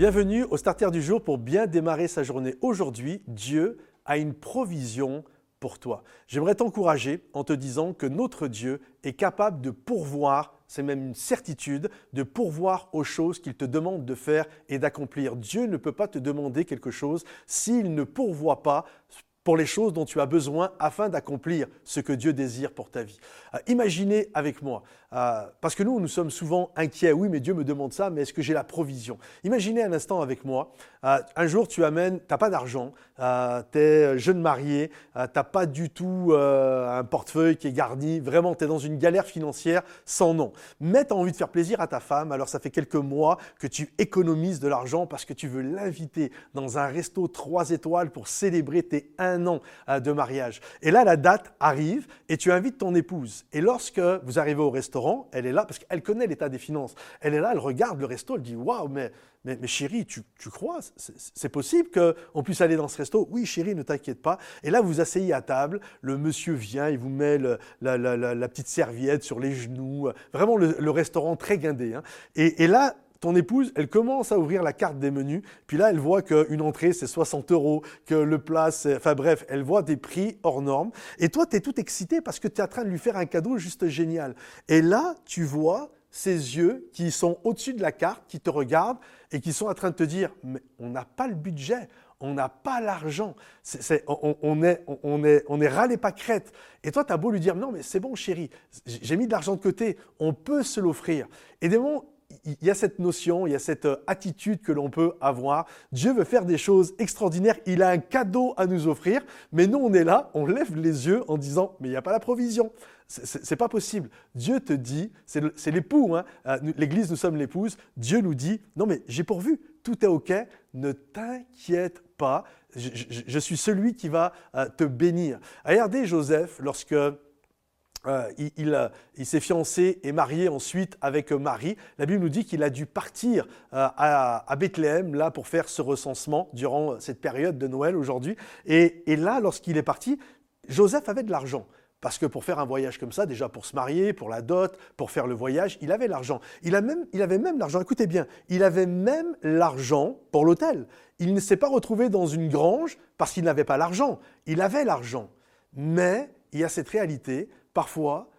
Bienvenue au Starter du jour pour bien démarrer sa journée. Aujourd'hui, Dieu a une provision pour toi. J'aimerais t'encourager en te disant que notre Dieu est capable de pourvoir, c'est même une certitude, de pourvoir aux choses qu'il te demande de faire et d'accomplir. Dieu ne peut pas te demander quelque chose s'il ne pourvoit pas pour les choses dont tu as besoin afin d'accomplir ce que Dieu désire pour ta vie. Euh, imaginez avec moi, euh, parce que nous, nous sommes souvent inquiets, oui, mais Dieu me demande ça, mais est-ce que j'ai la provision? Imaginez un instant avec moi, euh, un jour tu amènes, tu n'as pas d'argent, tu es jeune marié, tu n'as pas du tout un portefeuille qui est garni, vraiment tu es dans une galère financière sans nom. Mais tu as envie de faire plaisir à ta femme, alors ça fait quelques mois que tu économises de l'argent parce que tu veux l'inviter dans un resto 3 étoiles pour célébrer tes 1 euh, de mariage. Et là, la date arrive et tu invites ton épouse. Et lorsque vous arrivez au restaurant, elle est là parce qu'elle connaît l'état des finances. Elle est là, elle regarde le resto, elle dit Waouh, mais, mais, chérie, tu, crois? C'est possible qu'on puisse aller dans ce resto? Oui, chérie, ne t'inquiète pas. Et là, vous asseyez à table, le monsieur vient, il vous met la, petite serviette sur les genoux, vraiment le, restaurant très guindé. Hein. Et, et là, ton épouse, elle commence à ouvrir la carte des menus, puis là, elle voit qu'une entrée, c'est 60 euros, que le plat, c'est... Enfin bref, elle voit des prix hors normes. Et toi, tu es tout excité parce que tu es en train de lui faire un cadeau juste génial. Et là, tu vois ces yeux qui sont au-dessus de la carte, qui te regardent et qui sont en train de te dire, mais on n'a pas le budget, on n'a pas l'argent, on, est, on, est, on est râlé pas crête. Et toi, tu as beau lui dire, non, mais c'est bon, chérie, j'ai mis de l'argent de côté, on peut se l'offrir. Et des moments, il y a cette notion, il y a cette euh, attitude que l'on peut avoir. Dieu veut faire des choses extraordinaires. Il a un cadeau à nous offrir, mais nous, on est là, on lève les yeux en disant, mais il n'y a pas la provision. C'est pas possible. Dieu te dit, c'est l'époux, hein. Euh, l'Église, nous sommes l'épouse. Dieu nous dit, non mais j'ai pourvu, tout est OK, ne t'inquiète pas, je, suis celui qui va euh, te bénir. Regardez Joseph lorsque euh, il, s'est fiancé et marié ensuite avec Marie. La Bible nous dit qu'il a dû partir euh, à, Bethléem là pour faire ce recensement durant cette période de Noël aujourd'hui. Et, là, lorsqu'il est parti, Joseph avait de l'argent. Parce que pour faire un voyage comme ça, déjà pour se marier, pour la dot, pour faire le voyage, il avait l'argent. Il, il avait même l'argent, écoutez bien, il avait même l'argent pour l'hôtel. Il ne s'est pas retrouvé dans une grange parce qu'il n'avait pas l'argent. Il avait l'argent. Mais il y a cette réalité, parfois,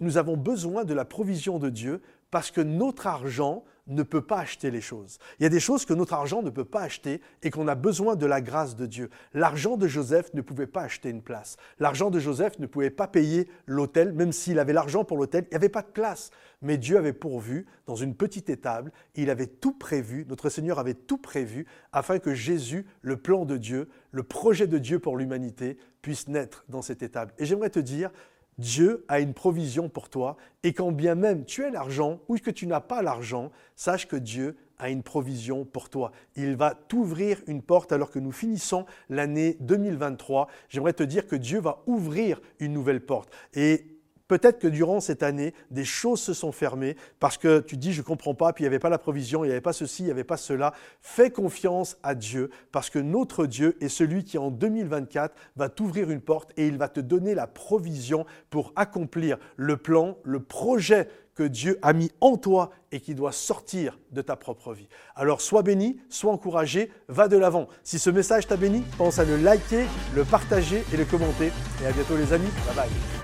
nous avons besoin de la provision de Dieu parce que notre argent ne peut pas acheter les choses. Il y a des choses que notre argent ne peut pas acheter et qu'on a besoin de la grâce de Dieu. L'argent de Joseph ne pouvait pas acheter une place. L'argent de Joseph ne pouvait pas payer l'hôtel, même s'il avait l'argent pour l'hôtel, il n'y avait pas de place. Mais Dieu avait pourvu dans une petite étable, il avait tout prévu, notre Seigneur avait tout prévu afin que Jésus, le plan de Dieu, le projet de Dieu pour l'humanité, puisse naître dans cette étable. Et j'aimerais te dire, Dieu a une provision pour toi et quand bien même tu as l'argent ou que tu n'as pas l'argent, sache que Dieu a une provision pour toi. Il va t'ouvrir une porte alors que nous finissons l'année 2023. J'aimerais te dire que Dieu va ouvrir une nouvelle porte. Et Peut-être que durant cette année, des choses se sont fermées parce que tu dis je ne comprends pas, puis il n'y avait pas la provision, il n'y avait pas ceci, il n'y avait pas cela. Fais confiance à Dieu parce que notre Dieu est celui qui en 2024 va t'ouvrir une porte et il va te donner la provision pour accomplir le plan, le projet que Dieu a mis en toi et qui doit sortir de ta propre vie. Alors sois béni, sois encouragé, va de l'avant. Si ce message t'a béni, pense à le liker, le partager et le commenter. Et à bientôt les amis. Bye bye.